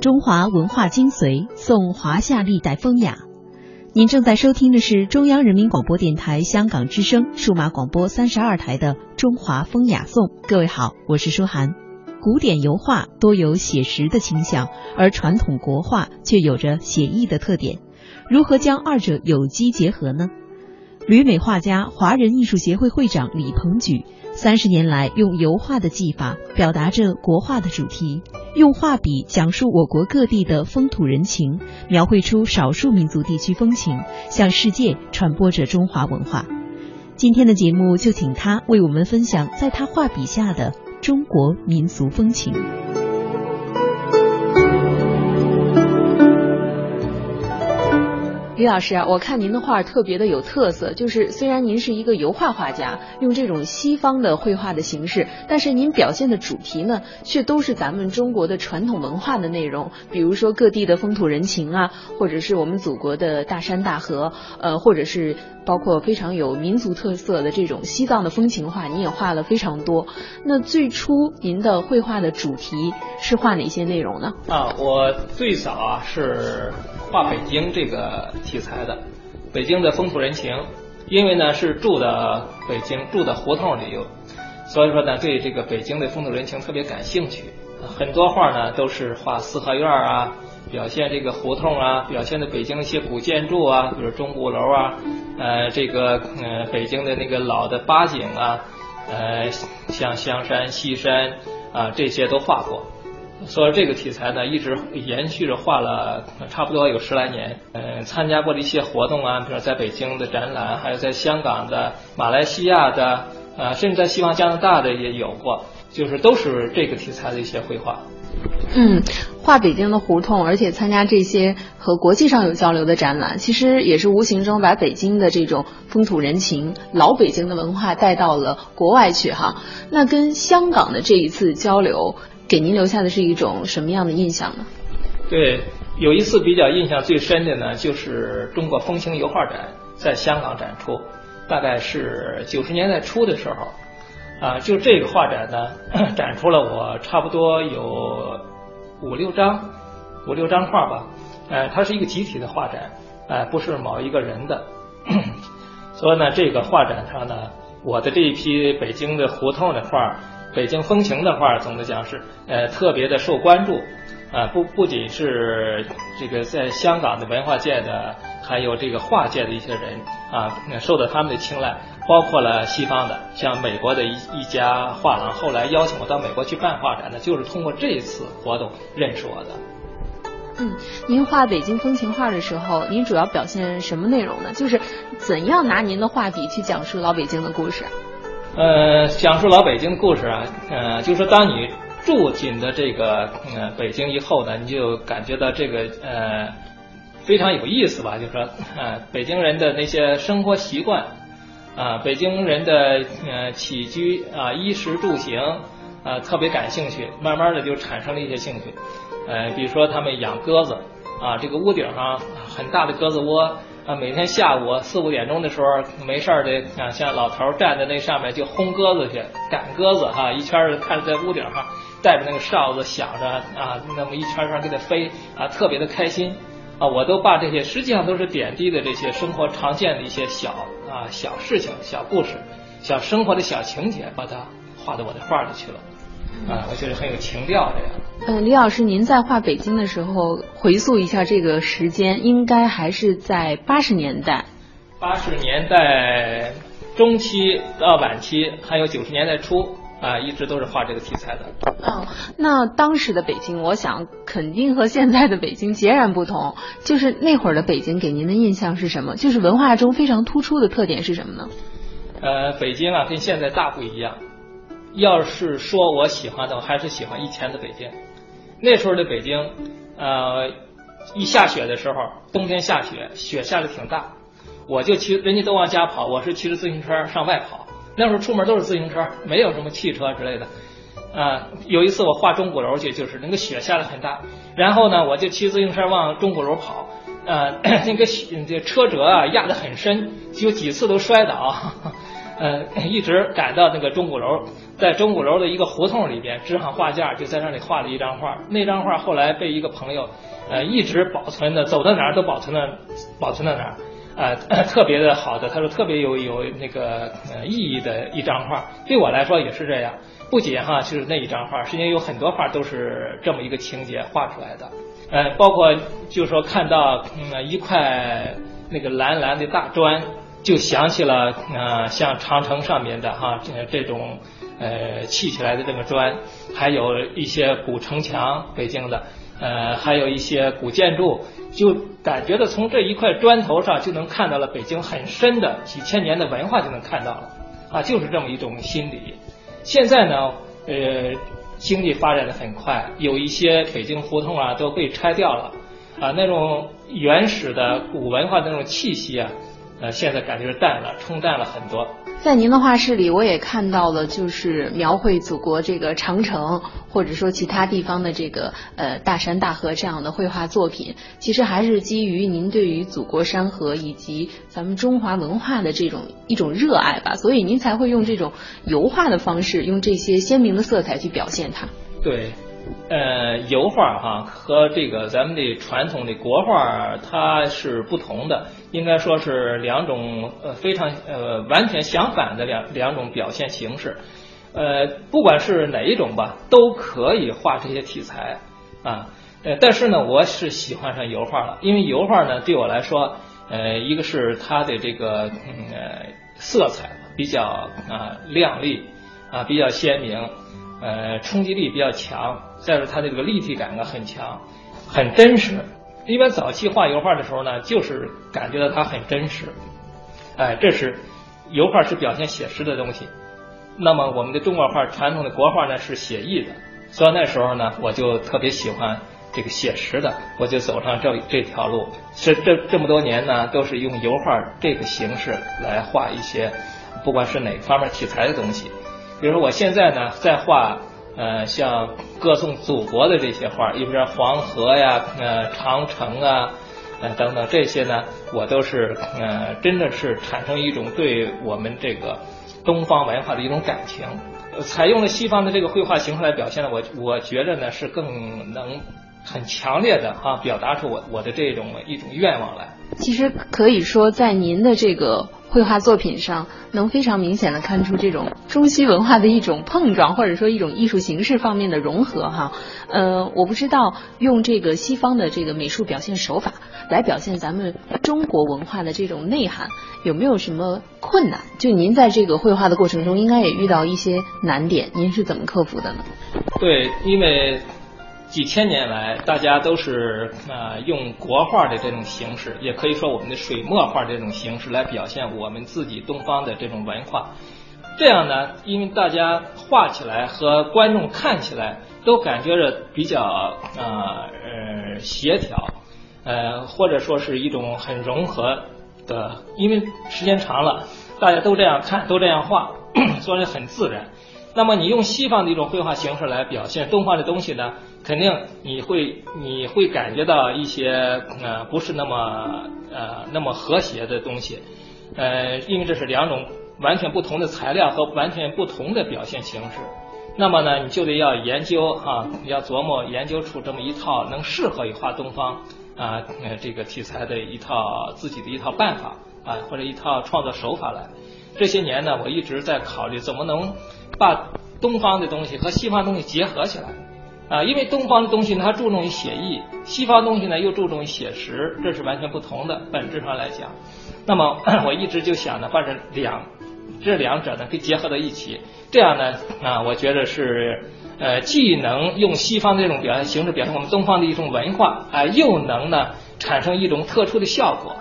中华文化精髓，颂华夏历代风雅。您正在收听的是中央人民广播电台香港之声数码广播三十二台的《中华风雅颂》。各位好，我是舒涵。古典油画多有写实的倾向，而传统国画却有着写意的特点。如何将二者有机结合呢？旅美画家、华人艺术协会会长李鹏举三十年来用油画的技法表达着国画的主题，用画笔讲述我国各地的风土人情，描绘出少数民族地区风情，向世界传播着中华文化。今天的节目就请他为我们分享在他画笔下的中国民俗风情。李老师啊，我看您的画特别的有特色，就是虽然您是一个油画画家，用这种西方的绘画的形式，但是您表现的主题呢，却都是咱们中国的传统文化的内容，比如说各地的风土人情啊，或者是我们祖国的大山大河，呃，或者是包括非常有民族特色的这种西藏的风情画，你也画了非常多。那最初您的绘画的主题是画哪些内容呢？啊，我最早啊是。画北京这个题材的，北京的风土人情，因为呢是住的北京，住的胡同里有，所以说呢对这个北京的风土人情特别感兴趣。很多画呢都是画四合院啊，表现这个胡同啊，表现的北京一些古建筑啊，比如钟鼓楼啊，呃这个呃北京的那个老的八景啊，呃像香山西山啊这些都画过。所以这个题材呢，一直延续着画了差不多有十来年。嗯，参加过的一些活动啊，比如在北京的展览，还有在香港的、马来西亚的，啊，甚至在西方加拿大的也有过，就是都是这个题材的一些绘画。嗯，画北京的胡同，而且参加这些和国际上有交流的展览，其实也是无形中把北京的这种风土人情、老北京的文化带到了国外去哈。那跟香港的这一次交流。给您留下的是一种什么样的印象呢？对，有一次比较印象最深的呢，就是中国风情油画展在香港展出，大概是九十年代初的时候，啊，就这个画展呢，展出了我差不多有五六张五六张画吧，呃，它是一个集体的画展，呃，不是某一个人的，所以呢，这个画展上呢，我的这一批北京的胡同的画。北京风情的画，总的讲是呃特别的受关注，啊不不仅是这个在香港的文化界的，还有这个画界的一些人啊受到他们的青睐，包括了西方的，像美国的一一家画廊，后来邀请我到美国去办画展的，就是通过这一次活动认识我的。嗯，您画北京风情画的时候，您主要表现什么内容呢？就是怎样拿您的画笔去讲述老北京的故事？呃，讲述老北京的故事啊，呃，就是说当你住进的这个呃北京以后呢，你就感觉到这个呃非常有意思吧？就是说，呃，北京人的那些生活习惯啊，北京人的呃起居啊，衣食住行啊，特别感兴趣，慢慢的就产生了一些兴趣。呃，比如说他们养鸽子啊，这个屋顶上很大的鸽子窝。啊，每天下午四五点钟的时候，没事的啊，像老头站在那上面就轰鸽子去，赶鸽子哈，一圈儿看着在屋顶上带着那个哨子响着啊，那么一圈圈给它飞啊，特别的开心啊，我都把这些实际上都是点滴的这些生活常见的一些小啊小事情、小故事、小生活的小情节，把它画到我的画里去了。啊，我觉得很有情调这样。呃，李老师，您在画北京的时候，回溯一下这个时间，应该还是在八十年代。八十年代中期到晚期，还有九十年代初啊，一直都是画这个题材的。嗯，那当时的北京，我想肯定和现在的北京截然不同。就是那会儿的北京，给您的印象是什么？就是文化中非常突出的特点是什么呢？呃，北京啊，跟现在大不一样。要是说我喜欢的，我还是喜欢以前的北京。那时候的北京，呃，一下雪的时候，冬天下雪，雪下的挺大，我就骑，人家都往家跑，我是骑着自行车上外跑。那时候出门都是自行车，没有什么汽车之类的。啊，有一次我画钟鼓楼去，就是那个雪下的很大，然后呢，我就骑自行车往钟鼓楼跑，呃，那个雪车辙啊压得很深，有几次都摔倒。呃，一直赶到那个钟鼓楼，在钟鼓楼的一个胡同里边支上画架，就在那里画了一张画。那张画后来被一个朋友，呃，一直保存的，走到哪儿都保存的，保存到哪儿，呃，特别的好的，他说特别有有那个呃意义的一张画。对我来说也是这样，不仅哈就是那一张画，实际上有很多画都是这么一个情节画出来的。呃，包括就是说看到嗯一块那个蓝蓝的大砖。就想起了呃，像长城上面的哈这这种呃砌起来的这个砖，还有一些古城墙，北京的呃，还有一些古建筑，就感觉到从这一块砖头上就能看到了北京很深的几千年的文化就能看到了啊，就是这么一种心理。现在呢，呃，经济发展的很快，有一些北京胡同啊都被拆掉了啊，那种原始的古文化的那种气息啊。呃，现在感觉淡了，冲淡了很多。在您的画室里，我也看到了，就是描绘祖国这个长城，或者说其他地方的这个呃大山大河这样的绘画作品。其实还是基于您对于祖国山河以及咱们中华文化的这种一种热爱吧，所以您才会用这种油画的方式，用这些鲜明的色彩去表现它。对。呃，油画哈和这个咱们的传统的国画它是不同的，应该说是两种呃非常呃完全相反的两两种表现形式。呃，不管是哪一种吧，都可以画这些题材啊。呃，但是呢，我是喜欢上油画了，因为油画呢对我来说，呃，一个是它的这个呃色彩比较啊亮丽啊比较鲜明。呃，冲击力比较强，再说它的这个立体感呢很强，很真实。一般早期画油画的时候呢，就是感觉到它很真实。哎，这是油画是表现写实的东西。那么我们的中国画传统的国画呢是写意的，所以那时候呢我就特别喜欢这个写实的，我就走上这这条路。是这这么多年呢，都是用油画这个形式来画一些，不管是哪方面题材的东西。比如说，我现在呢在画，呃，像歌颂祖国的这些画，一边黄河呀，呃，长城啊，呃，等等这些呢，我都是呃，真的是产生一种对我们这个东方文化的一种感情。采用了西方的这个绘画形式来表现呢，我我觉得呢是更能很强烈的啊表达出我我的这种一种愿望来。其实可以说，在您的这个。绘画作品上能非常明显的看出这种中西文化的一种碰撞，或者说一种艺术形式方面的融合哈。呃，我不知道用这个西方的这个美术表现手法来表现咱们中国文化的这种内涵，有没有什么困难？就您在这个绘画的过程中，应该也遇到一些难点，您是怎么克服的呢？对，因为。几千年来，大家都是啊用国画的这种形式，也可以说我们的水墨画这种形式来表现我们自己东方的这种文化。这样呢，因为大家画起来和观众看起来都感觉着比较啊呃协调，呃或者说是一种很融合的，因为时间长了，大家都这样看，都这样画，所以很自然。那么你用西方的一种绘画形式来表现东方的东西呢？肯定你会你会感觉到一些呃不是那么呃那么和谐的东西，呃，因为这是两种完全不同的材料和完全不同的表现形式。那么呢，你就得要研究哈，要琢磨研究出这么一套能适合于画东方啊呃这个题材的一套自己的一套办法啊或者一套创作手法来。这些年呢，我一直在考虑怎么能把东方的东西和西方东西结合起来。啊，因为东方的东西呢，它注重于写意；西方东西呢，又注重于写实，这是完全不同的。本质上来讲，那么 我一直就想呢，把这两这两者呢给结合到一起，这样呢，啊，我觉得是呃，既能用西方的这种表现形式表现我们东方的一种文化，啊，又能呢产生一种特殊的效果，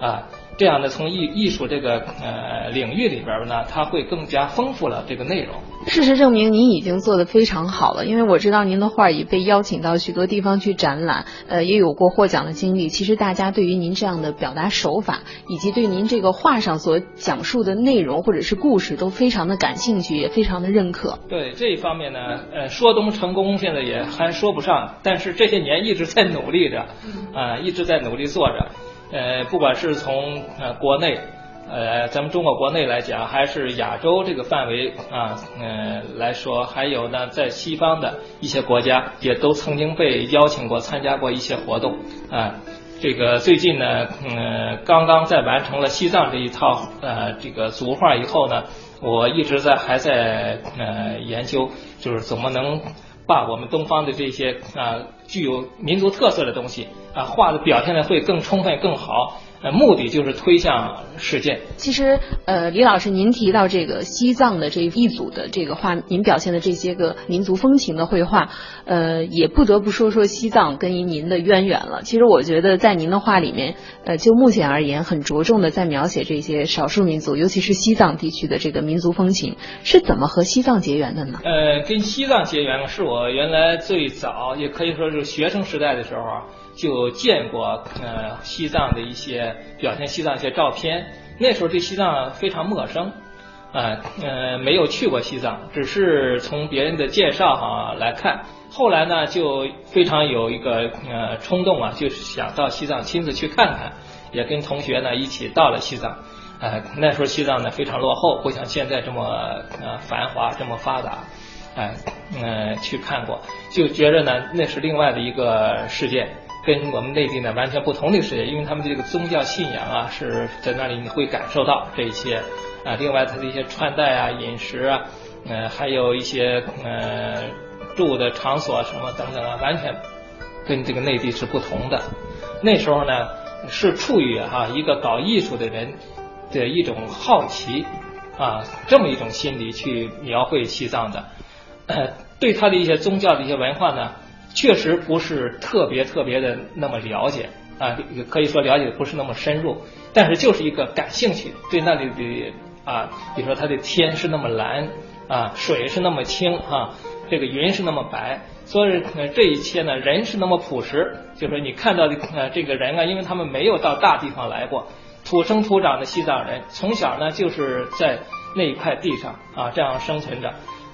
啊。这样呢，从艺艺术这个呃领域里边呢，它会更加丰富了这个内容。事实证明，您已经做得非常好了，因为我知道您的画已被邀请到许多地方去展览，呃，也有过获奖的经历。其实大家对于您这样的表达手法，以及对您这个画上所讲述的内容或者是故事，都非常的感兴趣，也非常的认可。对这一方面呢，呃，说东成功现在也还说不上，但是这些年一直在努力着，啊，一直在努力做着。呃，不管是从呃国内呃，咱们中国国内来讲，还是亚洲这个范围啊，呃来说，还有呢，在西方的一些国家也都曾经被邀请过参加过一些活动啊。这个最近呢，嗯，刚刚在完成了西藏这一套呃这个族画以后呢，我一直在还在呃研究，就是怎么能把我们东方的这些啊具有民族特色的东西啊画的表现的会更充分更好。呃，目的就是推向世界。其实，呃，李老师，您提到这个西藏的这一组的这个画，您表现的这些个民族风情的绘画，呃，也不得不说说西藏跟您的渊源了。其实，我觉得在您的画里面，呃，就目前而言，很着重的在描写这些少数民族，尤其是西藏地区的这个民族风情，是怎么和西藏结缘的呢？呃，跟西藏结缘是我原来最早，也可以说是学生时代的时候啊。就见过呃西藏的一些表现西藏一些照片，那时候对西藏非常陌生，啊呃没有去过西藏，只是从别人的介绍哈来看，后来呢就非常有一个呃冲动啊，就是想到西藏亲自去看看，也跟同学呢一起到了西藏，呃那时候西藏呢非常落后，不像现在这么呃繁华这么发达，哎嗯去看过，就觉着呢那是另外的一个世界。跟我们内地呢完全不同的世界，因为他们的这个宗教信仰啊是在那里你会感受到这些啊，另外他的一些穿戴啊、饮食啊，呃，还有一些呃住的场所什么等等啊，完全跟这个内地是不同的。那时候呢是处于哈一个搞艺术的人的一种好奇啊这么一种心理去描绘西藏的，对他的一些宗教的一些文化呢。确实不是特别特别的那么了解啊，可以说了解的不是那么深入，但是就是一个感兴趣，对那里的啊，比如说它的天是那么蓝啊，水是那么清啊，这个云是那么白，所以这一切呢，人是那么朴实，就是说你看到的呃这个人啊，因为他们没有到大地方来过，土生土长的西藏人，从小呢就是在那一块地上啊这样生存着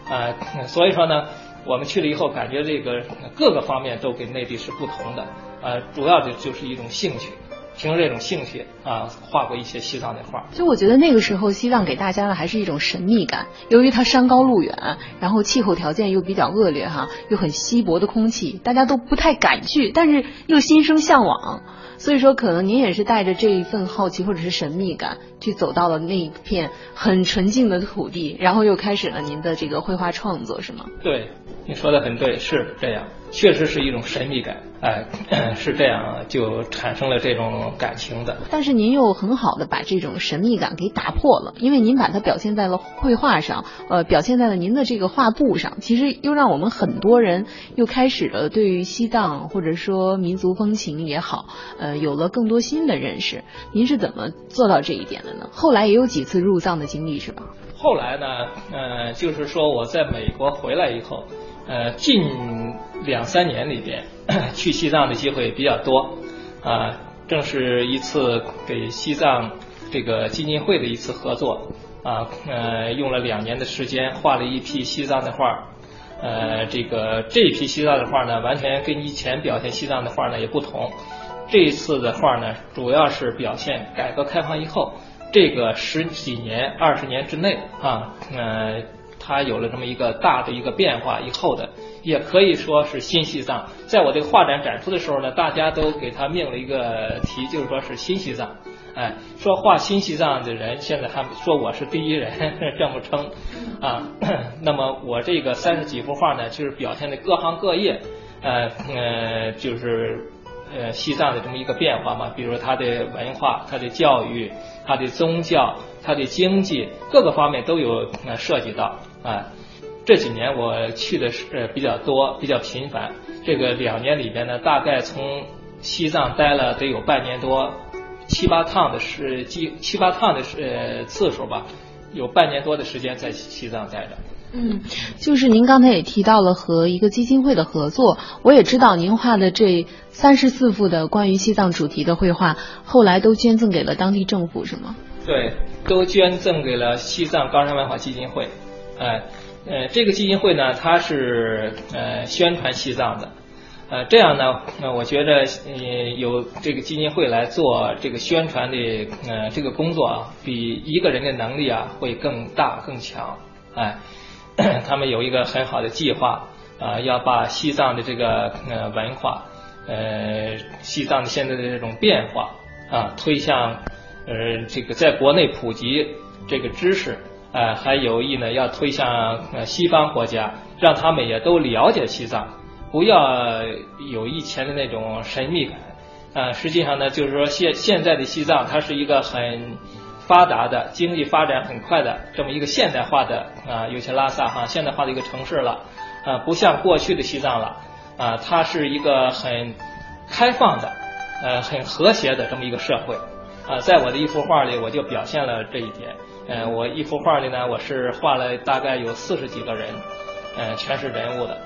啊，所以说呢。我们去了以后，感觉这个各个方面都跟内地是不同的，呃，主要的就是一种兴趣，凭着这种兴趣啊，画过一些西藏的画。就我觉得那个时候西藏给大家的还是一种神秘感，由于它山高路远，然后气候条件又比较恶劣哈，又很稀薄的空气，大家都不太敢去，但是又心生向往。所以说，可能您也是带着这一份好奇或者是神秘感，去走到了那一片很纯净的土地，然后又开始了您的这个绘画创作，是吗？对，你说的很对，是这样，确实是一种神秘感。哎，是这样，就产生了这种感情的。但是您又很好的把这种神秘感给打破了，因为您把它表现在了绘画上，呃，表现在了您的这个画布上。其实又让我们很多人又开始了对于西藏或者说民族风情也好，呃，有了更多新的认识。您是怎么做到这一点的呢？后来也有几次入藏的经历是吧？后来呢，呃，就是说我在美国回来以后。呃，近两三年里边 去西藏的机会比较多，啊，正是一次给西藏这个基金会的一次合作，啊，呃，用了两年的时间画了一批西藏的画，呃，这个这一批西藏的画呢，完全跟以前表现西藏的画呢也不同，这一次的画呢，主要是表现改革开放以后这个十几年、二十年之内啊，呃。它有了这么一个大的一个变化以后的，也可以说是新西藏。在我这个画展展出的时候呢，大家都给它命了一个题，就是说是新西藏。哎，说画新西藏的人，现在还说我是第一人，这么称啊。那么我这个三十几幅画呢，就是表现的各行各业，呃呃，就是呃西藏的这么一个变化嘛。比如它的文化、它的教育、它的宗教、它的经济，各个方面都有呃涉及到。啊，这几年我去的是比较多，比较频繁。这个两年里边呢，大概从西藏待了得有半年多，七八趟的是七七八趟的是次数吧，有半年多的时间在西藏待着。嗯，就是您刚才也提到了和一个基金会的合作，我也知道您画的这三十四幅的关于西藏主题的绘画，后来都捐赠给了当地政府，是吗？对，都捐赠给了西藏高山文化基金会。呃，呃，这个基金会呢，它是呃宣传西藏的，呃，这样呢，那我觉着呃有这个基金会来做这个宣传的呃这个工作啊，比一个人的能力啊会更大更强。哎，他们有一个很好的计划啊，要把西藏的这个呃文化，呃西藏的现在的这种变化啊推向呃这个在国内普及这个知识，啊还有意呢要推向呃西方国家，让他们也都了解西藏。不要有以前的那种神秘感，啊，实际上呢，就是说现现在的西藏，它是一个很发达的、经济发展很快的这么一个现代化的啊，尤其拉萨哈现代化的一个城市了，啊，不像过去的西藏了，啊，它是一个很开放的、呃，很和谐的这么一个社会，啊，在我的一幅画里，我就表现了这一点，嗯，我一幅画里呢，我是画了大概有四十几个人，嗯，全是人物的。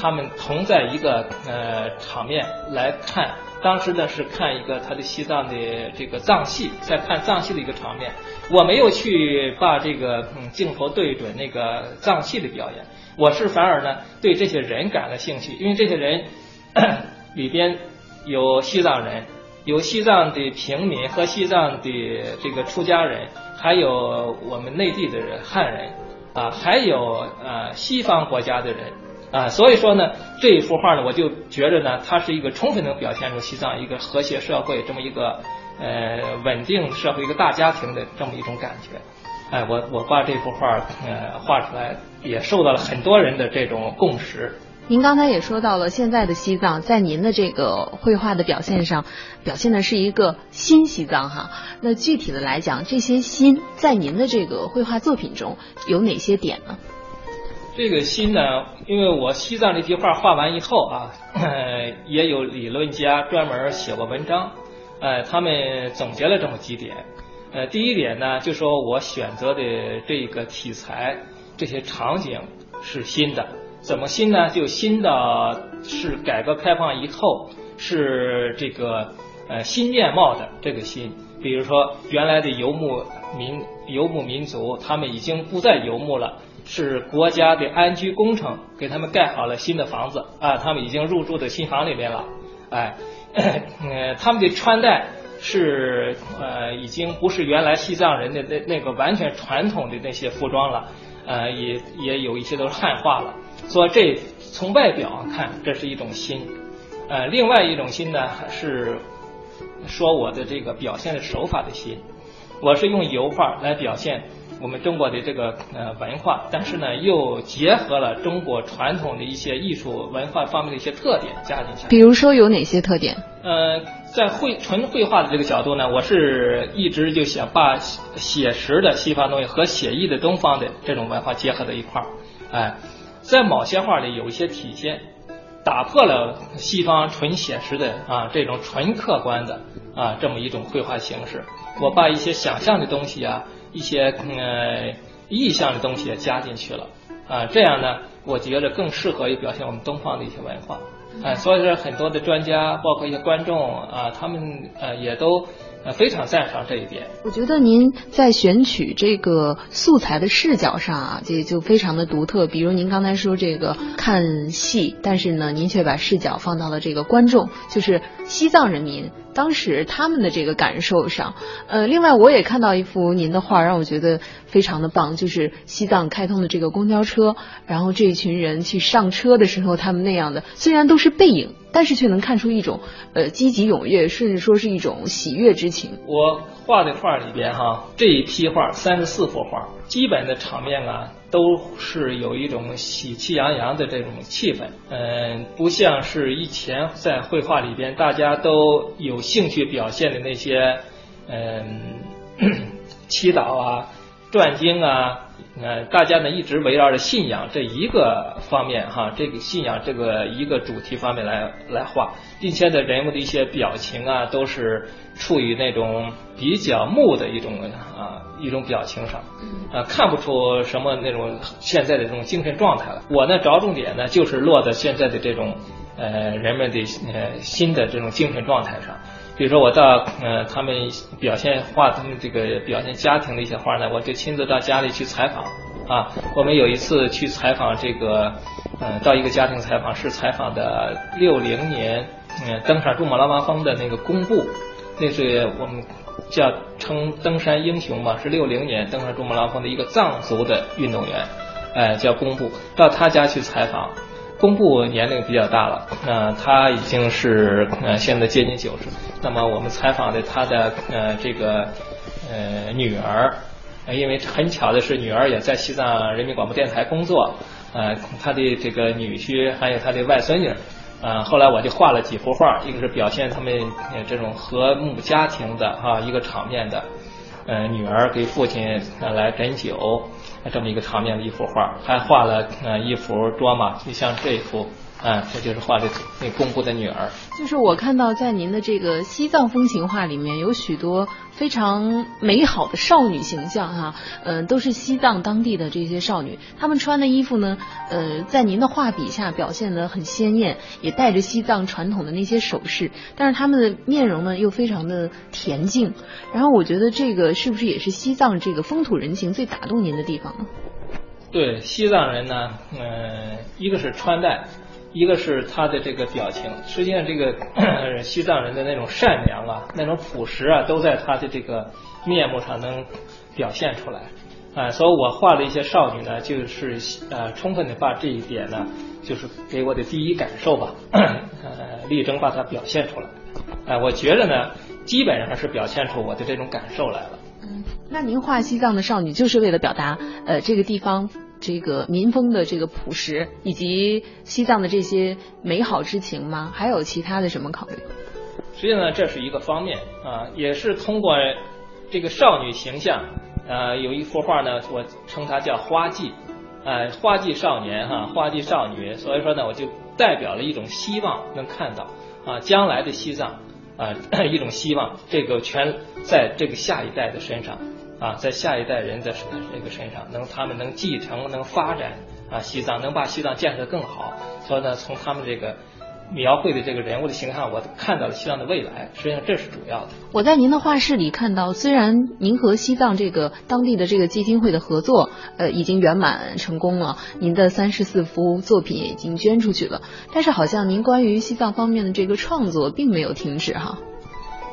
他们同在一个呃场面来看，当时呢是看一个他的西藏的这个藏戏，在看藏戏的一个场面。我没有去把这个嗯镜头对准那个藏戏的表演，我是反而呢对这些人感了兴趣，因为这些人 里边有西藏人，有西藏的平民和西藏的这个出家人，还有我们内地的人汉人啊，还有呃西方国家的人。啊，所以说呢，这一幅画呢，我就觉着呢，它是一个充分能表现出西藏一个和谐社会这么一个呃稳定社会一个大家庭的这么一种感觉。哎，我我把这幅画呃画出来，也受到了很多人的这种共识。您刚才也说到了，现在的西藏在您的这个绘画的表现上，表现的是一个新西藏哈。那具体的来讲，这些新在您的这个绘画作品中有哪些点呢？这个心呢，因为我西藏这幅画画完以后啊，也有理论家专门写过文章，呃，他们总结了这么几点。呃，第一点呢，就说我选择的这个题材、这些场景是新的。怎么新呢？就新的是改革开放以后是这个呃新面貌的这个新。比如说原来的游牧民游牧民族，他们已经不再游牧了。是国家的安居工程，给他们盖好了新的房子啊，他们已经入住的新房里面了，哎，呃，他们的穿戴是呃，已经不是原来西藏人的那那个完全传统的那些服装了，呃，也也有一些都是汉化了，所以这从外表看，这是一种新，呃，另外一种新呢，是说我的这个表现的手法的新，我是用油画来表现。我们中国的这个呃文化，但是呢，又结合了中国传统的一些艺术文化方面的一些特点加进去。比如说有哪些特点？呃，在绘纯绘画的这个角度呢，我是一直就想把写实的西方东西和写意的东方的这种文化结合在一块儿。哎，在某些画里有一些体现，打破了西方纯写实的啊这种纯客观的啊这么一种绘画形式。我把一些想象的东西啊。一些呃意象的东西也加进去了啊，这样呢，我觉得更适合于表现我们东方的一些文化，哎，所以说很多的专家，包括一些观众啊，他们呃也都非常赞赏这一点。我觉得您在选取这个素材的视角上啊，这就非常的独特。比如您刚才说这个看戏，但是呢，您却把视角放到了这个观众，就是西藏人民。当时他们的这个感受上，呃，另外我也看到一幅您的画，让我觉得非常的棒，就是西藏开通的这个公交车，然后这一群人去上车的时候，他们那样的虽然都是背影，但是却能看出一种呃积极踊跃，甚至说是一种喜悦之情。我画的画里边哈，这一批画三十四幅画，基本的场面啊。都是有一种喜气洋洋的这种气氛，嗯，不像是以前在绘画里边大家都有兴趣表现的那些，嗯，祈祷啊、转经啊，呃，大家呢一直围绕着信仰这一个方面哈，这个信仰这个一个主题方面来来画，并且的人物的一些表情啊，都是处于那种比较木的一种啊。一种表情上，啊，看不出什么那种现在的这种精神状态了。我呢，着重点呢，就是落在现在的这种呃人们的呃新的这种精神状态上。比如说，我到呃他们表现画他们这个表现家庭的一些画呢，我就亲自到家里去采访啊。我们有一次去采访这个，呃，到一个家庭采访，是采访的六零年，嗯，登上珠穆朗玛峰的那个公布，那是我们叫称登山英雄嘛，是六零年登上珠穆朗玛峰的一个藏族的运动员，哎，叫公布，到他家去采访。公布年龄比较大了，呃，他已经是呃现在接近九十。那么我们采访的他的呃这个呃女儿，因为很巧的是女儿也在西藏人民广播电台工作，呃，他的这个女婿还有他的外孙女，嗯，后来我就画了几幅画，一个是表现他们这种和睦家庭的哈一个场面的，呃，女儿给父亲来斟酒。这么一个场面的一幅画，还画了呃一幅桌嘛，就像这幅，啊，这就是画的那公布的女儿。就是我看到在您的这个西藏风情画里面，有许多非常美好的少女形象哈，嗯，都是西藏当地的这些少女，她们穿的衣服呢，呃，在您的画笔下表现的很鲜艳，也带着西藏传统的那些首饰，但是她们的面容呢又非常的恬静。然后我觉得这个是不是也是西藏这个风土人情最打动您的地方呢？对，西藏人呢，嗯，一个是穿戴。一个是他的这个表情，实际上这个 西藏人的那种善良啊，那种朴实啊，都在他的这个面目上能表现出来啊。所以我画的一些少女呢，就是呃，充分的把这一点呢，就是给我的第一感受吧，呃，力争把它表现出来。哎，我觉得呢，基本上是表现出我的这种感受来了。嗯，那您画西藏的少女，就是为了表达呃这个地方。这个民风的这个朴实，以及西藏的这些美好之情吗？还有其他的什么考虑？实际上，这是一个方面啊，也是通过这个少女形象，呃，有一幅画呢，我称它叫花季，呃，花季少年哈，花季少女，所以说呢，我就代表了一种希望，能看到啊，将来的西藏啊，一种希望，这个全在这个下一代的身上。啊，在下一代人的这个身上，能他们能继承、能发展啊，西藏能把西藏建设更好。所以呢，从他们这个描绘的这个人物的形象，我看到了西藏的未来。实际上，这是主要的。我在您的画室里看到，虽然您和西藏这个当地的这个基金会的合作，呃，已经圆满成功了，您的三十四幅作品也已经捐出去了，但是好像您关于西藏方面的这个创作并没有停止哈。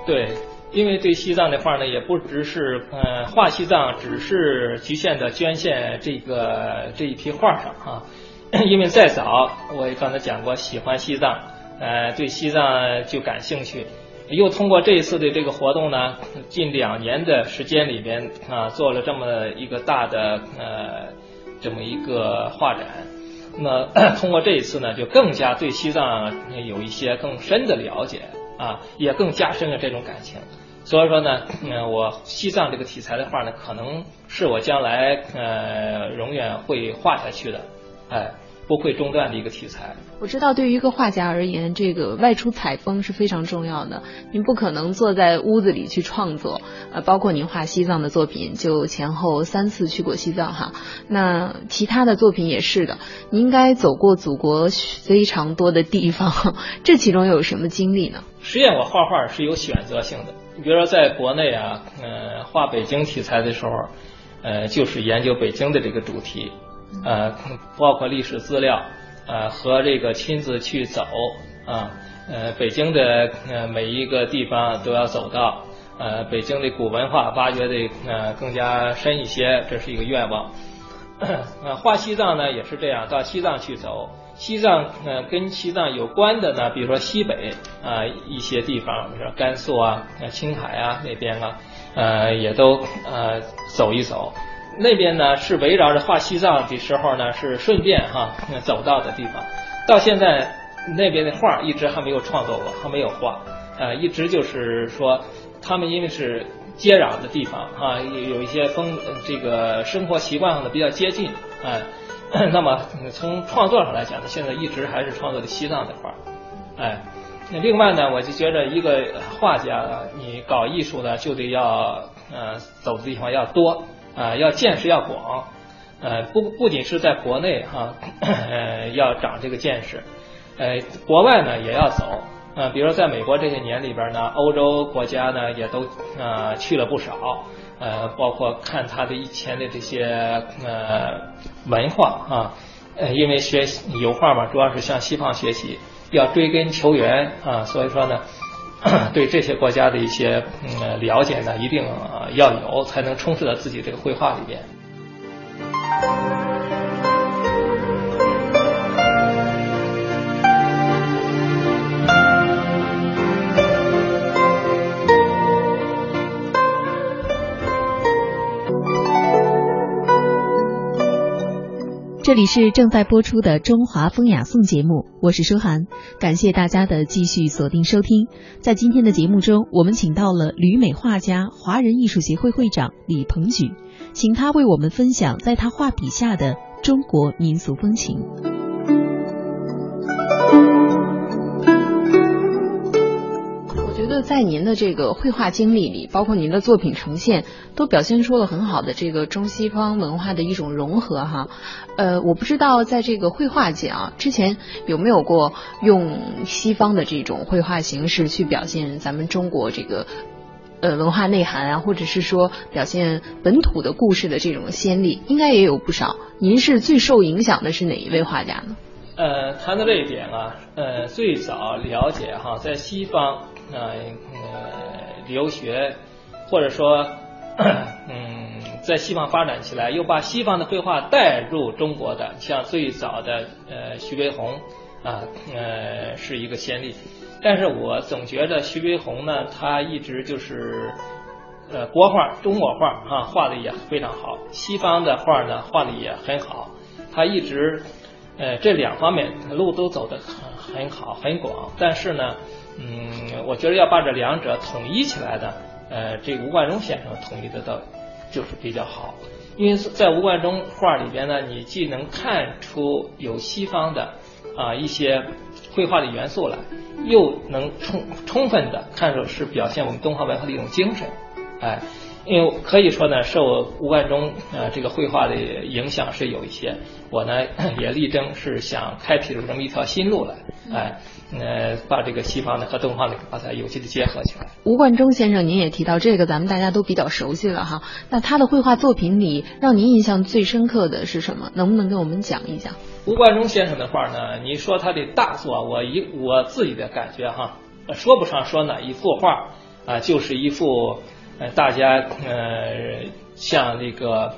对。因为对西藏的画呢，也不只是呃画西藏，只是局限的捐献这个这一批画上啊。因为再早，我也刚才讲过，喜欢西藏，呃，对西藏就感兴趣。又通过这一次的这个活动呢，近两年的时间里边啊，做了这么一个大的呃这么一个画展。那么 通过这一次呢，就更加对西藏有一些更深的了解。啊，也更加深了这种感情，所以说呢，嗯，我西藏这个题材的画呢，可能是我将来呃永远会画下去的，哎。不会中断的一个题材。我知道，对于一个画家而言，这个外出采风是非常重要的。您不可能坐在屋子里去创作，呃，包括您画西藏的作品，就前后三次去过西藏哈。那其他的作品也是的，您应该走过祖国非常多的地方，这其中又有什么经历呢？实际上，我画画是有选择性的。你比如说，在国内啊，呃，画北京题材的时候，呃，就是研究北京的这个主题。呃，包括历史资料，呃，和这个亲自去走啊，呃，北京的呃每一个地方都要走到，呃，北京的古文化挖掘的呃更加深一些，这是一个愿望。呃，画西藏呢也是这样，到西藏去走，西藏呃跟西藏有关的呢，比如说西北啊一些地方，比如说甘肃啊、青海啊那边啊，呃也都呃走一走。那边呢是围绕着画西藏的时候呢，是顺便哈走到的地方。到现在那边的画一直还没有创作过，还没有画。呃，一直就是说，他们因为是接壤的地方啊，有一些风这个生活习惯上的比较接近。哎，那么从创作上来讲呢，现在一直还是创作的西藏的画。哎，那另外呢，我就觉着一个画家，你搞艺术呢，就得要呃走的地方要多。啊，要见识要广，呃，不不仅是在国内哈，呃，要长这个见识，呃，国外呢也要走，呃，比如说在美国这些年里边呢，欧洲国家呢也都呃去了不少，呃，包括看他的以前的这些呃文化啊，呃，因为学油画嘛，主要是向西方学习，要追根求源啊，所以说呢，对这些国家的一些嗯了解呢，一定要有，才能充实到自己这个绘画里边。这里是正在播出的《中华风雅颂》节目，我是舒涵，感谢大家的继续锁定收听。在今天的节目中，我们请到了旅美画家、华人艺术协会会长李鹏举，请他为我们分享在他画笔下的中国民俗风情。得在您的这个绘画经历里，包括您的作品呈现，都表现出了很好的这个中西方文化的一种融合哈。呃，我不知道在这个绘画界啊，之前有没有过用西方的这种绘画形式去表现咱们中国这个呃文化内涵啊，或者是说表现本土的故事的这种先例，应该也有不少。您是最受影响的是哪一位画家呢？呃，谈到这一点啊，呃，最早了解哈，在西方啊呃留学，或者说嗯在西方发展起来，又把西方的绘画带入中国的，像最早的呃徐悲鸿啊呃是一个先例。但是我总觉得徐悲鸿呢，他一直就是呃国画、中国画啊画的也非常好，西方的画呢画的也很好，他一直。呃，这两方面路都走得很很好很广，但是呢，嗯，我觉得要把这两者统一起来的，呃，这吴冠中先生统一的到就是比较好，因为在吴冠中画里边呢，你既能看出有西方的啊一些绘画的元素来，又能充充分的看出是表现我们东方文化的一种精神，哎。因为可以说呢，受吴冠中呃这个绘画的影响是有一些，我呢 也力争是想开辟出这么一条新路来，哎，呃，把这个西方的和东方的把它有机的结合起来。吴冠中先生，您也提到这个，咱们大家都比较熟悉了哈。那他的绘画作品里，让您印象最深刻的是什么？能不能给我们讲一讲？吴冠中先生的画呢？你说他的大作，我一我自己的感觉哈，说不上说哪一幅画啊，就是一幅。呃，大家呃像那个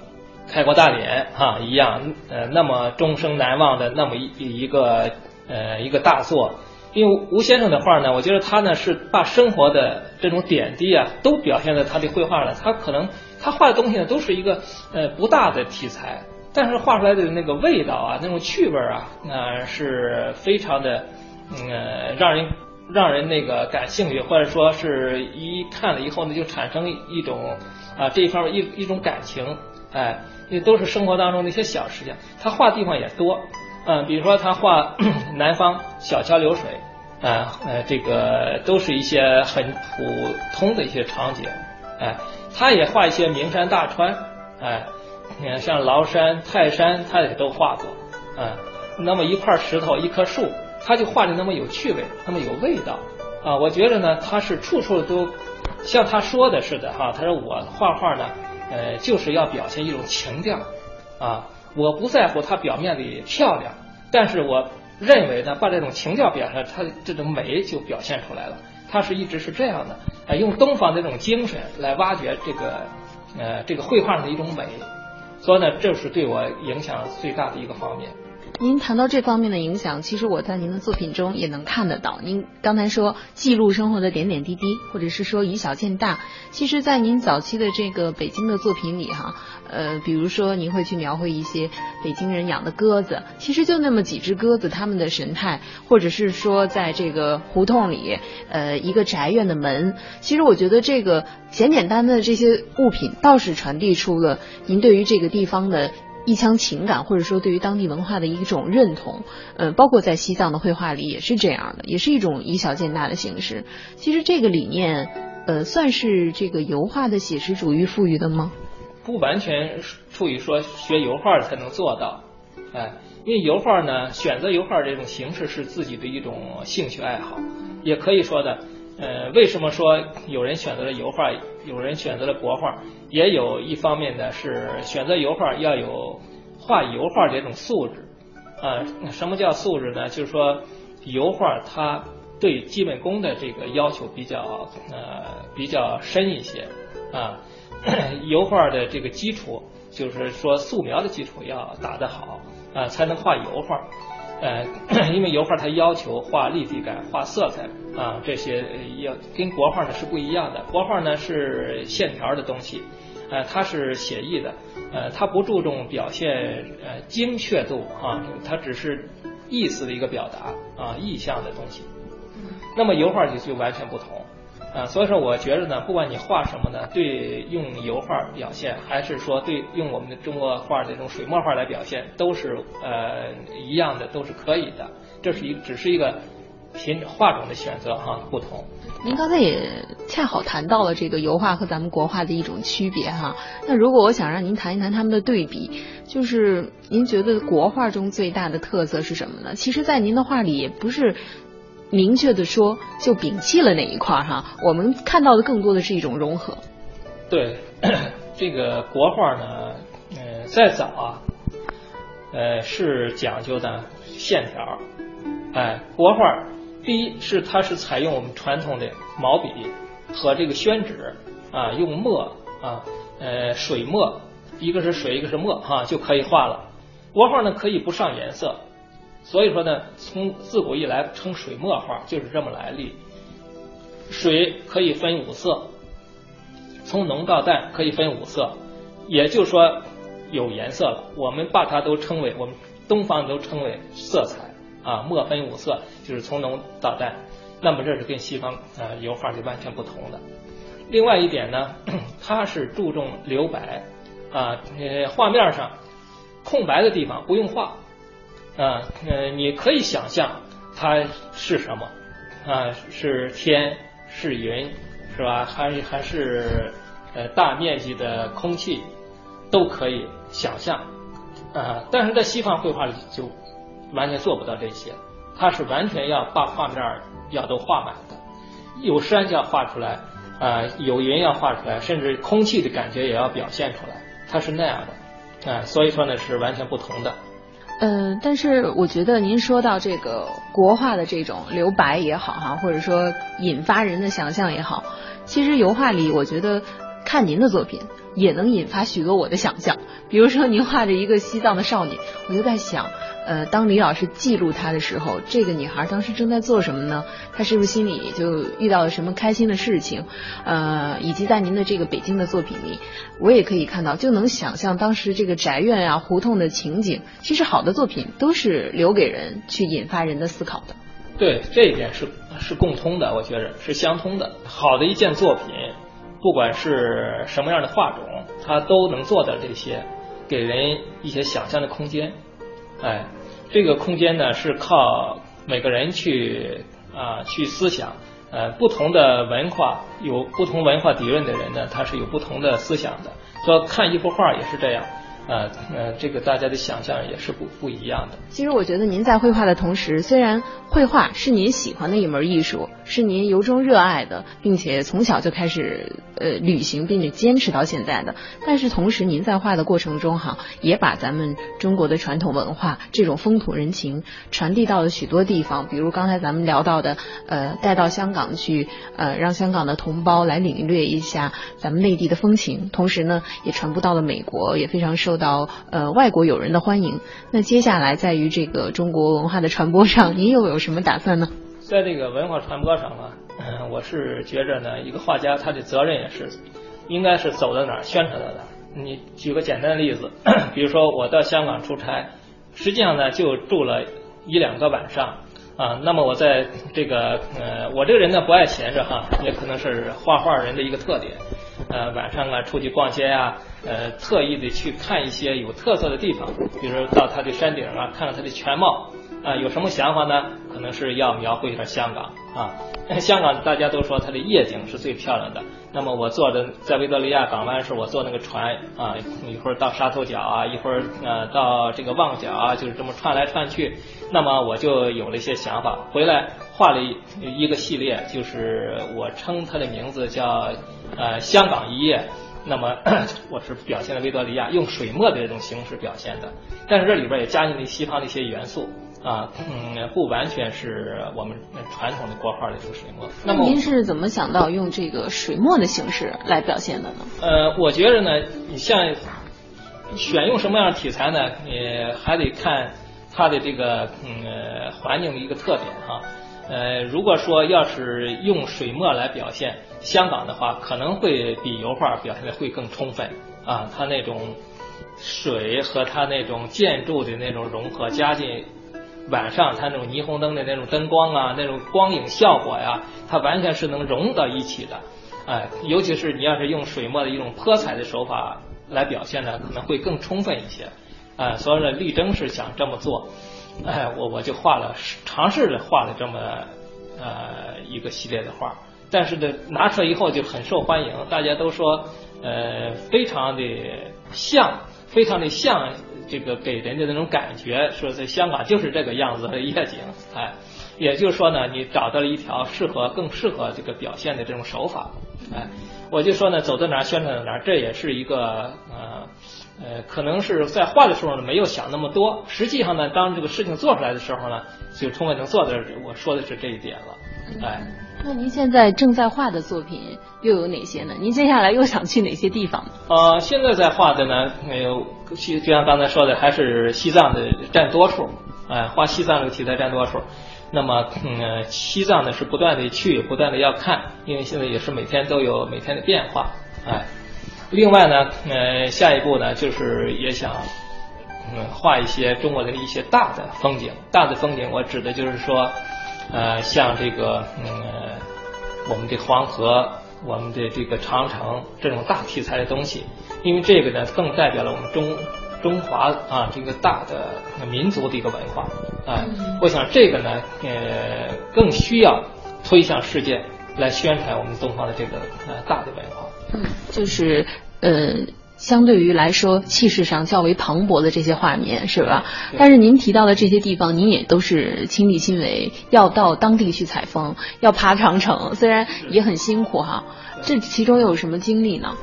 开国大典哈一样，呃那么终生难忘的那么一一个呃一个大作。因为吴先生的画呢，我觉得他呢是把生活的这种点滴啊，都表现在他的绘画了。他可能他画的东西呢，都是一个呃不大的题材，但是画出来的那个味道啊，那种趣味啊，那是非常的呃让人。让人那个感兴趣，或者说是一看了以后呢，就产生一种啊这一方面一一种感情，哎，那都是生活当中的一些小事情。他画地方也多，嗯，比如说他画 南方小桥流水，啊呃这个都是一些很普通的一些场景，哎，他也画一些名山大川，哎，你看像崂山、泰山，他也都画过，嗯，那么一块石头、一棵树。他就画的那么有趣味，那么有味道啊！我觉得呢，他是处处都像他说的似的哈。他说我画画呢，呃，就是要表现一种情调啊。我不在乎它表面的漂亮，但是我认为呢，把这种情调表现，它这种美就表现出来了。他是一直是这样的，啊，用东方的这种精神来挖掘这个呃这个绘画的一种美，所以呢，这是对我影响最大的一个方面。您谈到这方面的影响，其实我在您的作品中也能看得到。您刚才说记录生活的点点滴滴，或者是说以小见大，其实，在您早期的这个北京的作品里，哈，呃，比如说您会去描绘一些北京人养的鸽子，其实就那么几只鸽子，它们的神态，或者是说在这个胡同里，呃，一个宅院的门，其实我觉得这个简简单单的这些物品，倒是传递出了您对于这个地方的。一腔情感，或者说对于当地文化的一种认同，嗯，包括在西藏的绘画里也是这样的，也是一种以小见大的形式。其实这个理念，呃，算是这个油画的写实主义赋予的吗？不完全出于说学油画才能做到，哎，因为油画呢，选择油画这种形式是自己的一种兴趣爱好，也可以说的，呃，为什么说有人选择了油画，有人选择了国画，也有一方面呢是选择油画要有画油画这种素质啊。什么叫素质呢？就是说油画它对基本功的这个要求比较呃比较深一些啊。油画的这个基础就是说素描的基础要打得好啊，才能画油画。呃，因为油画它要求画立体感、画色彩啊，这些要跟国画呢是不一样的。国画呢是线条的东西，呃，它是写意的，呃，它不注重表现呃精确度啊，它只是意思的一个表达啊，意象的东西。那么油画就就完全不同。啊，所以说我觉得呢，不管你画什么呢，对用油画表现，还是说对用我们的中国画这种水墨画来表现，都是呃一样的，都是可以的。这是一只是一个品画种的选择哈，不同。您刚才也恰好谈到了这个油画和咱们国画的一种区别哈。那如果我想让您谈一谈他们的对比，就是您觉得国画中最大的特色是什么呢？其实，在您的画里也不是。明确的说，就摒弃了那一块哈。我们看到的更多的是一种融合。对，这个国画呢，呃，再早啊，呃，是讲究的线条。哎，国画第一是它是采用我们传统的毛笔和这个宣纸啊，用墨啊，呃，水墨，一个是水，一个是墨哈，就可以画了。国画呢可以不上颜色。所以说呢，从自古以来称水墨画就是这么来历。水可以分五色，从浓到淡可以分五色，也就是说有颜色了。我们把它都称为我们东方都称为色彩啊，墨分五色就是从浓到淡。那么这是跟西方啊油画是完全不同的。另外一点呢，它是注重留白啊，呃，画面上空白的地方不用画。啊，呃，你可以想象它是什么啊？是天，是云，是吧？还还是呃大面积的空气，都可以想象啊。但是在西方绘画里就完全做不到这些，它是完全要把画面要都画满的，有山就要画出来啊，有云要画出来，甚至空气的感觉也要表现出来，它是那样的啊。所以说呢，是完全不同的。嗯，但是我觉得您说到这个国画的这种留白也好哈，或者说引发人的想象也好，其实油画里我觉得看您的作品也能引发许多我的想象。比如说您画着一个西藏的少女，我就在想。呃，当李老师记录她的时候，这个女孩当时正在做什么呢？她是不是心里就遇到了什么开心的事情？呃，以及在您的这个北京的作品里，我也可以看到，就能想象当时这个宅院啊、胡同的情景。其实好的作品都是留给人去引发人的思考的。对，这一点是是共通的，我觉着是相通的。好的一件作品，不管是什么样的画种，它都能做到这些，给人一些想象的空间。哎。这个空间呢，是靠每个人去啊去思想，呃，不同的文化有不同文化底蕴的人呢，他是有不同的思想的。说看一幅画也是这样。呃呃，这个大家的想象也是不不一样的。其实我觉得您在绘画的同时，虽然绘画是您喜欢的一门艺术，是您由衷热爱的，并且从小就开始呃旅行并且坚持到现在的，但是同时您在画的过程中哈，也把咱们中国的传统文化这种风土人情传递到了许多地方，比如刚才咱们聊到的呃带到香港去，呃让香港的同胞来领略一下咱们内地的风情，同时呢也传播到了美国，也非常受。到呃外国友人的欢迎，那接下来在于这个中国文化的传播上，您又有什么打算呢？在这个文化传播上呢，我是觉着呢，一个画家他的责任也是，应该是走到哪儿宣传到哪儿。你举个简单的例子，比如说我到香港出差，实际上呢就住了一两个晚上啊。那么我在这个呃，我这个人呢不爱闲着哈，也可能是画画人的一个特点。呃，晚上啊出去逛街啊，呃，特意的去看一些有特色的地方，比如说到它的山顶啊，看看它的全貌啊，有什么想法呢？可能是要描绘一下香港啊。香港大家都说它的夜景是最漂亮的，那么我坐的在维多利亚港湾时，我坐那个船啊，一会儿到沙头角啊，一会儿呃到这个旺角啊，就是这么串来串去。那么我就有了一些想法，回来画了一个系列，就是我称它的名字叫呃香港一夜。那么 我是表现了维多利亚用水墨的这种形式表现的，但是这里边也加进了西方的一些元素。啊，嗯，不完全是我们传统的国画的这个水墨。那么您是怎么想到用这个水墨的形式来表现的呢？呃，我觉着呢，你像选用什么样的题材呢？你还得看它的这个嗯环境的一个特点哈。呃，如果说要是用水墨来表现香港的话，可能会比油画表现的会更充分啊。它那种水和它那种建筑的那种融合加进。晚上它那种霓虹灯的那种灯光啊，那种光影效果呀，它完全是能融到一起的，哎，尤其是你要是用水墨的一种泼彩的手法来表现呢，可能会更充分一些，哎，所以呢，力争是想这么做，哎，我我就画了，尝试着画了这么呃一个系列的画，但是呢，拿出来以后就很受欢迎，大家都说呃非常的像，非常的像。这个给人的那种感觉，说在香港就是这个样子的夜景，哎，也就是说呢，你找到了一条适合、更适合这个表现的这种手法，哎，我就说呢，走到哪宣传到哪，这也是一个呃呃，可能是在画的时候呢没有想那么多，实际上呢，当这个事情做出来的时候呢，就充分能做到。我说的是这一点了，哎。那您现在正在画的作品又有哪些呢？您接下来又想去哪些地方？呃，现在在画的呢，有西，就像刚才说的，还是西藏的占多数。哎，画西藏这个题材占多数。那么，嗯，西藏呢是不断的去，不断的要看，因为现在也是每天都有每天的变化。哎，另外呢，呃，下一步呢就是也想，嗯，画一些中国的一些大的风景。大的风景，我指的就是说。呃，像这个，嗯，我们的黄河，我们的这个长城这种大题材的东西，因为这个呢，更代表了我们中中华啊这个大的民族的一个文化啊。我想这个呢，呃，更需要推向世界来宣传我们东方的这个呃大的文化。嗯，就是呃。相对于来说，气势上较为磅礴的这些画面，是吧？但是您提到的这些地方，您也都是亲力亲为，要到当地去采风，要爬长城，虽然也很辛苦哈。这其中又有什么经历呢？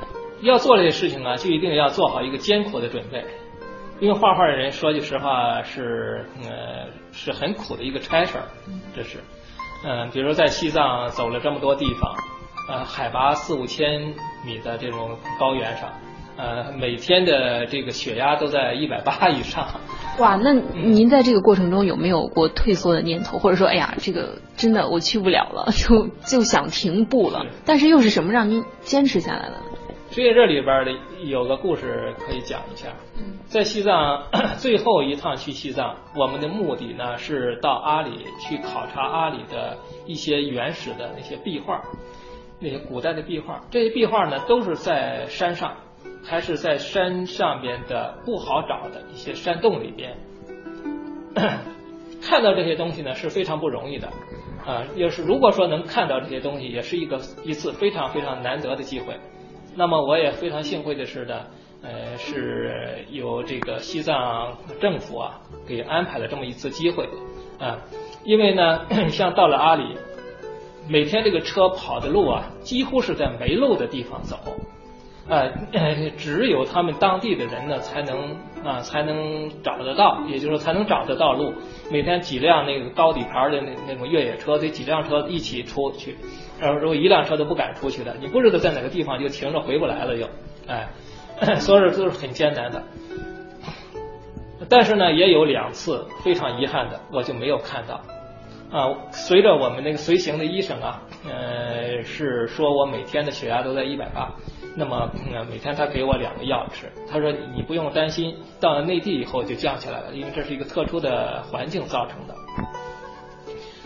要做这些事情呢，就一定要做好一个艰苦的准备，因为画画的人说句实话是呃是很苦的一个差事儿，这是嗯，比如在西藏走了这么多地方，呃，海拔四五千米的这种高原上。呃，每天的这个血压都在一百八以上。哇，那您在这个过程中有没有过退缩的念头，或者说，哎呀，这个真的我去不了了，就就想停步了？但是又是什么让您坚持下来了呢？所以这里边的有个故事可以讲一下。在西藏 最后一趟去西藏，我们的目的呢是到阿里去考察阿里的一些原始的那些壁画，那些古代的壁画。这些壁画呢都是在山上。还是在山上边的不好找的一些山洞里边，看到这些东西呢是非常不容易的，啊，要是如果说能看到这些东西，也是一个一次非常非常难得的机会。那么我也非常幸会的是呢，呃，是有这个西藏政府啊给安排了这么一次机会，啊，因为呢，像到了阿里，每天这个车跑的路啊，几乎是在没路的地方走。呃，只有他们当地的人呢，才能啊，才能找得到，也就是说，才能找得到路。每天几辆那个高底盘的那那种越野车，得几辆车一起出去，然后如果一辆车都不敢出去的，你不知道在哪个地方就停着回不来了，就，哎，所以说都是很艰难的。但是呢，也有两次非常遗憾的，我就没有看到。啊，随着我们那个随行的医生啊，呃，是说我每天的血压都在一百八。那么，嗯，每天他给我两个药吃。他说你不用担心，到了内地以后就降下来了，因为这是一个特殊的环境造成的。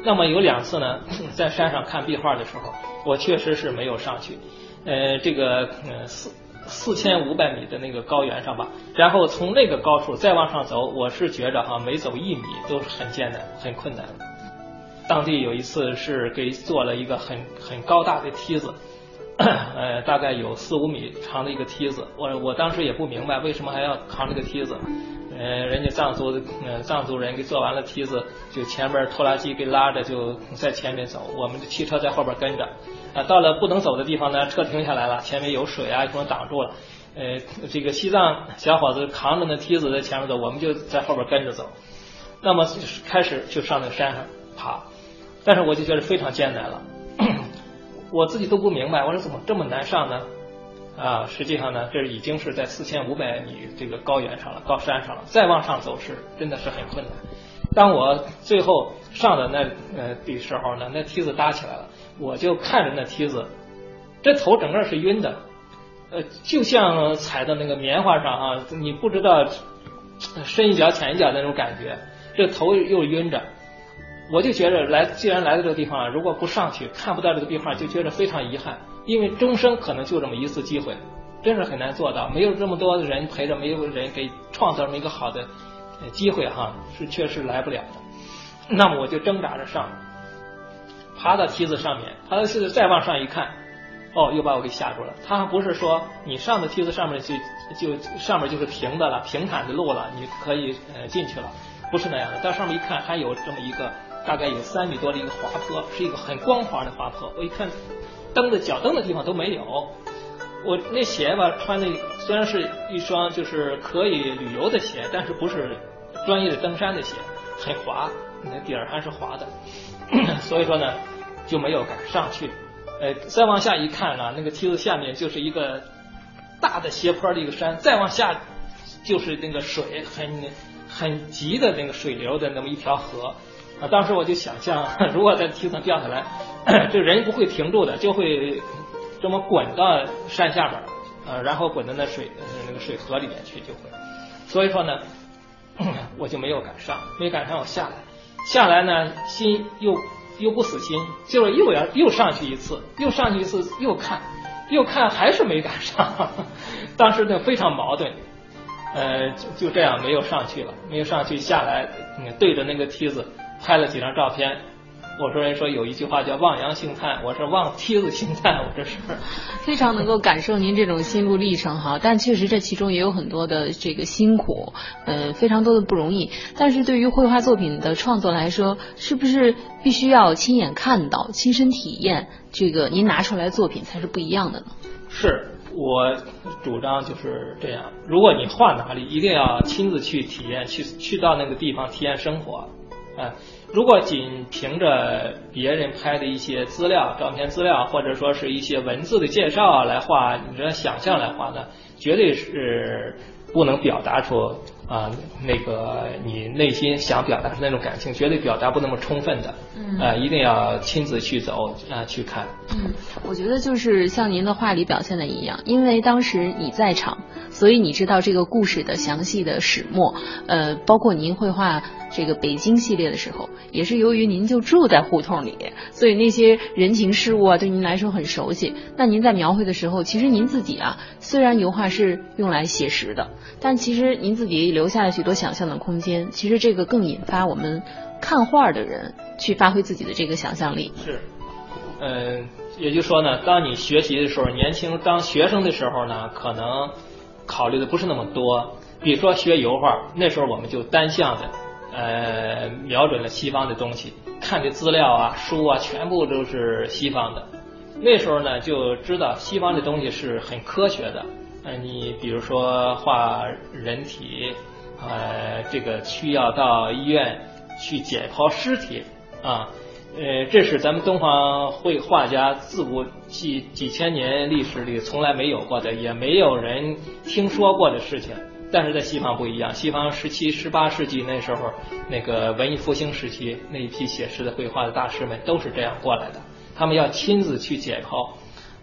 那么有两次呢，在山上看壁画的时候，我确实是没有上去。呃，这个呃四四千五百米的那个高原上吧，然后从那个高处再往上走，我是觉着哈，每走一米都是很艰难、很困难。当地有一次是给做了一个很很高大的梯子。呃，大概有四五米长的一个梯子。我我当时也不明白为什么还要扛这个梯子。呃，人家藏族的呃藏族人给做完了梯子，就前面拖拉机给拉着就在前面走，我们的汽车在后边跟着。啊，到了不能走的地方呢，车停下来了，前面有水啊什么挡住了。呃，这个西藏小伙子扛着那梯子在前面走，我们就在后边跟着走。那么开始就上那山上爬，但是我就觉得非常艰难了。我自己都不明白，我说怎么这么难上呢？啊，实际上呢，这已经是在四千五百米这个高原上了，高山上了，再往上走是真的是很困难。当我最后上的那呃的时候呢，那梯子搭起来了，我就看着那梯子，这头整个是晕的，呃，就像踩到那个棉花上啊，你不知道深一脚浅一脚那种感觉，这头又晕着。我就觉着来，既然来到这个地方了，如果不上去，看不到这个壁画，就觉得非常遗憾。因为终生可能就这么一次机会，真是很难做到。没有这么多的人陪着，没有人给创造这么一个好的机会哈，是确实来不了的。那么我就挣扎着上，爬到梯子上面，爬到梯子再往上一看，哦，又把我给吓住了。他不是说你上的梯子上面就就上面就是平的了，平坦的路了，你可以呃进去了，不是那样的。到上面一看，还有这么一个。大概有三米多的一个滑坡，是一个很光滑的滑坡。我一看，蹬的脚蹬的地方都没有。我那鞋吧，穿的虽然是一双就是可以旅游的鞋，但是不是专业的登山的鞋，很滑，那底儿还是滑的。所以说呢，就没有敢上去。呃，再往下一看呢，那个梯子下面就是一个大的斜坡的一个山，再往下就是那个水，很很急的那个水流的那么一条河。啊，当时我就想象，如果在梯层掉下来，这人不会停住的，就会这么滚到山下边，呃，然后滚到那水那个水河里面去，就会。所以说呢，我就没有赶上，没赶上我下来，下来呢，心又又不死心，就是又要又上去一次，又上去一次，又看，又看还是没赶上，当时就非常矛盾，呃，就这样没有上去了，没有上去下来，对着那个梯子。拍了几张照片，我说人说有一句话叫望洋兴叹，我是望梯子兴叹，我这是非常能够感受您这种心路历程哈，但确实这其中也有很多的这个辛苦，呃，非常多的不容易。但是对于绘画作品的创作来说，是不是必须要亲眼看到、亲身体验，这个您拿出来作品才是不一样的呢？是我主张就是这样，如果你画哪里，一定要亲自去体验，去去到那个地方体验生活。啊，如果仅凭着别人拍的一些资料、照片资料，或者说是一些文字的介绍来画，你这想象来画呢，绝对是不能表达出啊那个你内心想表达的那种感情，绝对表达不那么充分的。嗯，啊，一定要亲自去走啊去看。嗯，我觉得就是像您的画里表现的一样，因为当时你在场，所以你知道这个故事的详细的始末。呃，包括您绘画。这个北京系列的时候，也是由于您就住在胡同里，所以那些人情世物啊，对您来说很熟悉。那您在描绘的时候，其实您自己啊，虽然油画是用来写实的，但其实您自己留下了许多想象的空间。其实这个更引发我们看画的人去发挥自己的这个想象力。是，嗯，也就是说呢，当你学习的时候，年轻当学生的时候呢，可能考虑的不是那么多。比如说学油画，那时候我们就单向的。呃，瞄准了西方的东西，看的资料啊、书啊，全部都是西方的。那时候呢，就知道西方的东西是很科学的。呃，你比如说画人体，呃，这个需要到医院去解剖尸体啊，呃，这是咱们东方绘画家自古几几千年历史里从来没有过的，也没有人听说过的事情。但是在西方不一样，西方十七、十八世纪那时候，那个文艺复兴时期那一批写实的绘画的大师们都是这样过来的。他们要亲自去解剖，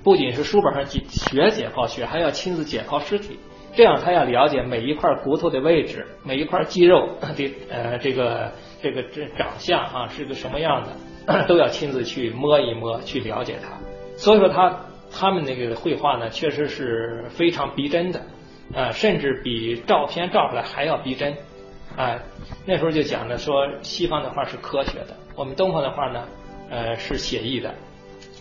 不仅是书本上解学解剖学，还要亲自解剖尸体。这样他要了解每一块骨头的位置，每一块肌肉的呃这个这个这长相啊是个什么样的，都要亲自去摸一摸，去了解它。所以说他他们那个绘画呢，确实是非常逼真的。呃，甚至比照片照出来还要逼真，啊，那时候就讲的说西方的画是科学的，我们东方的画呢，呃，是写意的，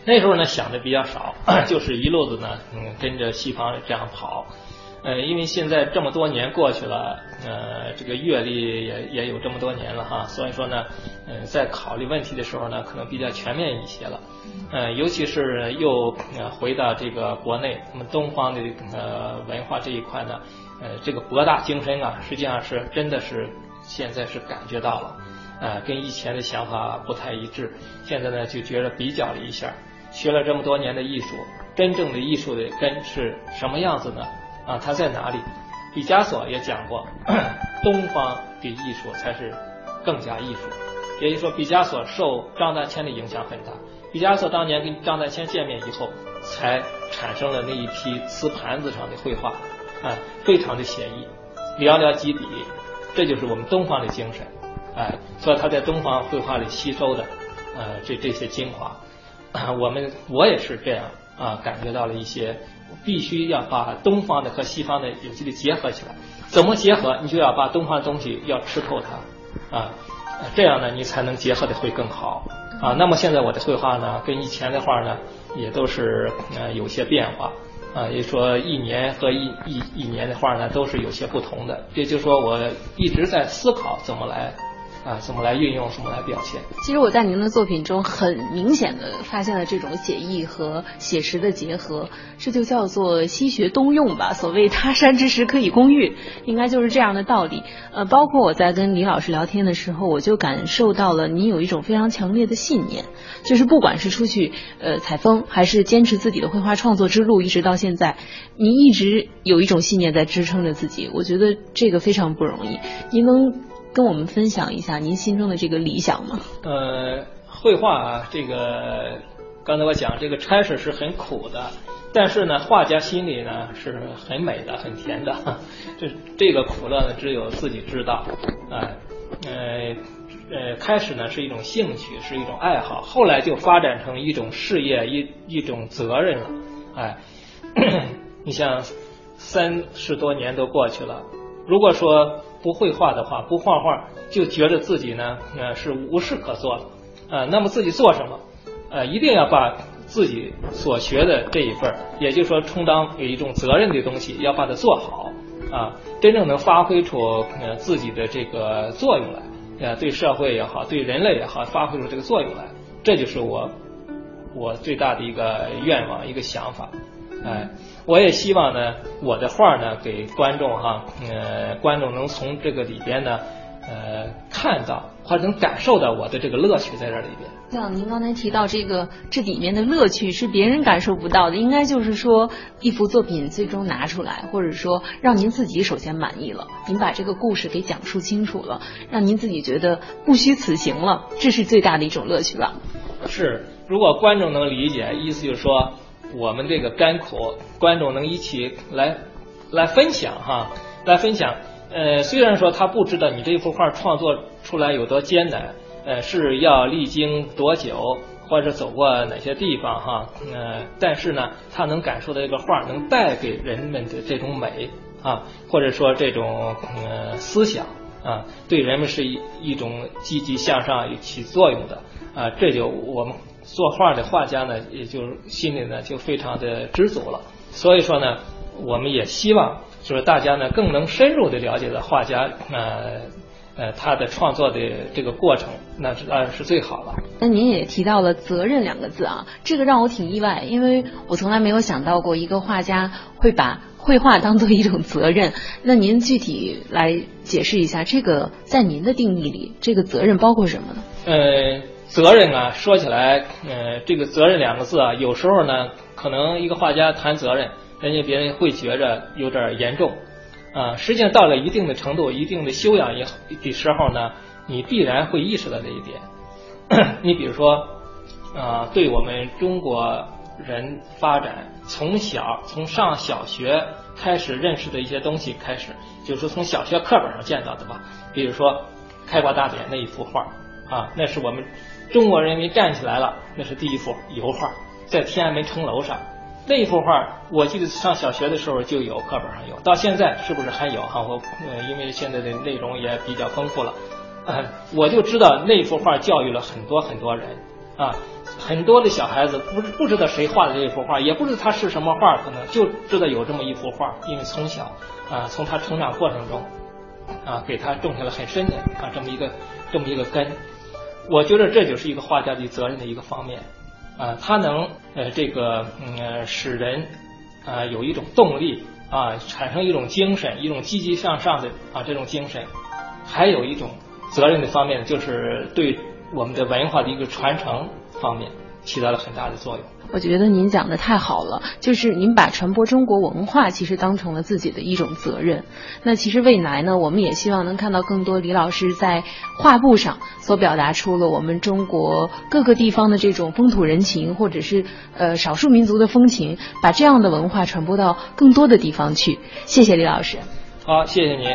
那时候呢想的比较少，就是一路子呢嗯跟着西方这样跑。呃，因为现在这么多年过去了，呃，这个阅历也也有这么多年了哈，所以说呢，呃，在考虑问题的时候呢，可能比较全面一些了。呃，尤其是又回到这个国内，我们东方的呃文化这一块呢，呃，这个博大精深啊，实际上是真的是现在是感觉到了，呃，跟以前的想法不太一致。现在呢，就觉得比较了一下，学了这么多年的艺术，真正的艺术的根是什么样子呢？啊，它在哪里？毕加索也讲过，东方的艺术才是更加艺术。也就是说，毕加索受张大千的影响很大。毕加索当年跟张大千见面以后，才产生了那一批瓷盘子上的绘画，啊，非常的写意，寥寥几笔，这就是我们东方的精神，哎，所以他在东方绘画里吸收的，呃，这这些精华，我们我也是这样啊，感觉到了一些。必须要把东方的和西方的有机的结合起来，怎么结合？你就要把东方的东西要吃透它，啊，这样呢，你才能结合的会更好啊。那么现在我的绘画呢，跟以前的画呢，也都是呃有些变化啊，也说一年和一一一年的画呢，都是有些不同的。也就是说，我一直在思考怎么来。啊，怎么来运用，怎么来表现？其实我在您的作品中很明显的发现了这种写意和写实的结合，这就叫做西学东用吧。所谓他山之石可以攻玉，应该就是这样的道理。呃，包括我在跟李老师聊天的时候，我就感受到了您有一种非常强烈的信念，就是不管是出去呃采风，还是坚持自己的绘画创作之路，一直到现在，您一直有一种信念在支撑着自己。我觉得这个非常不容易。您能？跟我们分享一下您心中的这个理想吗？呃，绘画啊，这个刚才我讲这个差事是很苦的，但是呢，画家心里呢是很美的、很甜的。这 这个苦乐呢，只有自己知道。哎，呃呃，开始呢是一种兴趣，是一种爱好，后来就发展成一种事业、一一种责任了。哎，你像三十多年都过去了，如果说。不会画的话，不画画就觉得自己呢，呃，是无事可做了，呃，那么自己做什么？呃，一定要把自己所学的这一份，也就是说充当有一种责任的东西，要把它做好啊，真正能发挥出呃自己的这个作用来，呃，对社会也好，对人类也好，发挥出这个作用来，这就是我我最大的一个愿望，一个想法。哎，我也希望呢，我的画呢，给观众哈，呃，观众能从这个里边呢，呃，看到或者能感受到我的这个乐趣在这里边。像您刚才提到这个，这里面的乐趣是别人感受不到的，应该就是说，一幅作品最终拿出来，或者说让您自己首先满意了，您把这个故事给讲述清楚了，让您自己觉得不虚此行了，这是最大的一种乐趣吧？是，如果观众能理解，意思就是说。我们这个甘苦，观众能一起来来分享哈，来分享。呃，虽然说他不知道你这幅画创作出来有多艰难，呃，是要历经多久，或者走过哪些地方哈，呃，但是呢，他能感受到这个画能带给人们的这种美啊，或者说这种呃思想啊，对人们是一一种积极向上起作用的啊，这就我们。作画的画家呢，也就心里呢就非常的知足了。所以说呢，我们也希望就是大家呢更能深入的了解到画家呃呃他的创作的这个过程，那当然是最好了。那您也提到了责任两个字啊，这个让我挺意外，因为我从来没有想到过一个画家会把 绘画当做一种责任。那您具体来解释一下，这个在您的定义里，这个责任包括什么呢？呃。责任啊，说起来，呃，这个责任两个字啊，有时候呢，可能一个画家谈责任，人家别人会觉着有点严重，啊，实际上到了一定的程度、一定的修养以后的时候呢，你必然会意识到这一点。你比如说，啊，对我们中国人发展，从小从上小学开始认识的一些东西开始，就是从小学课本上见到的吧，比如说开国大典那一幅画，啊，那是我们。中国人民站起来了，那是第一幅油画，在天安门城楼上。那幅画，我记得上小学的时候就有，课本上有。到现在是不是还有？哈，我呃，因为现在的内容也比较丰富了，我就知道那幅画教育了很多很多人，啊。很多的小孩子不不知道谁画的这一幅画，也不知道他是什么画，可能就知道有这么一幅画，因为从小啊，从他成长过程中啊，给他种下了很深的啊这么一个这么一个根。我觉得这就是一个画家的责任的一个方面啊，他能呃这个嗯使人啊有一种动力啊，产生一种精神，一种积极向上的啊这种精神。还有一种责任的方面，就是对我们的文化的一个传承。方面起到了很大的作用。我觉得您讲的太好了，就是您把传播中国文化其实当成了自己的一种责任。那其实未来呢，我们也希望能看到更多李老师在画布上所表达出了我们中国各个地方的这种风土人情，或者是呃少数民族的风情，把这样的文化传播到更多的地方去。谢谢李老师。好，谢谢您。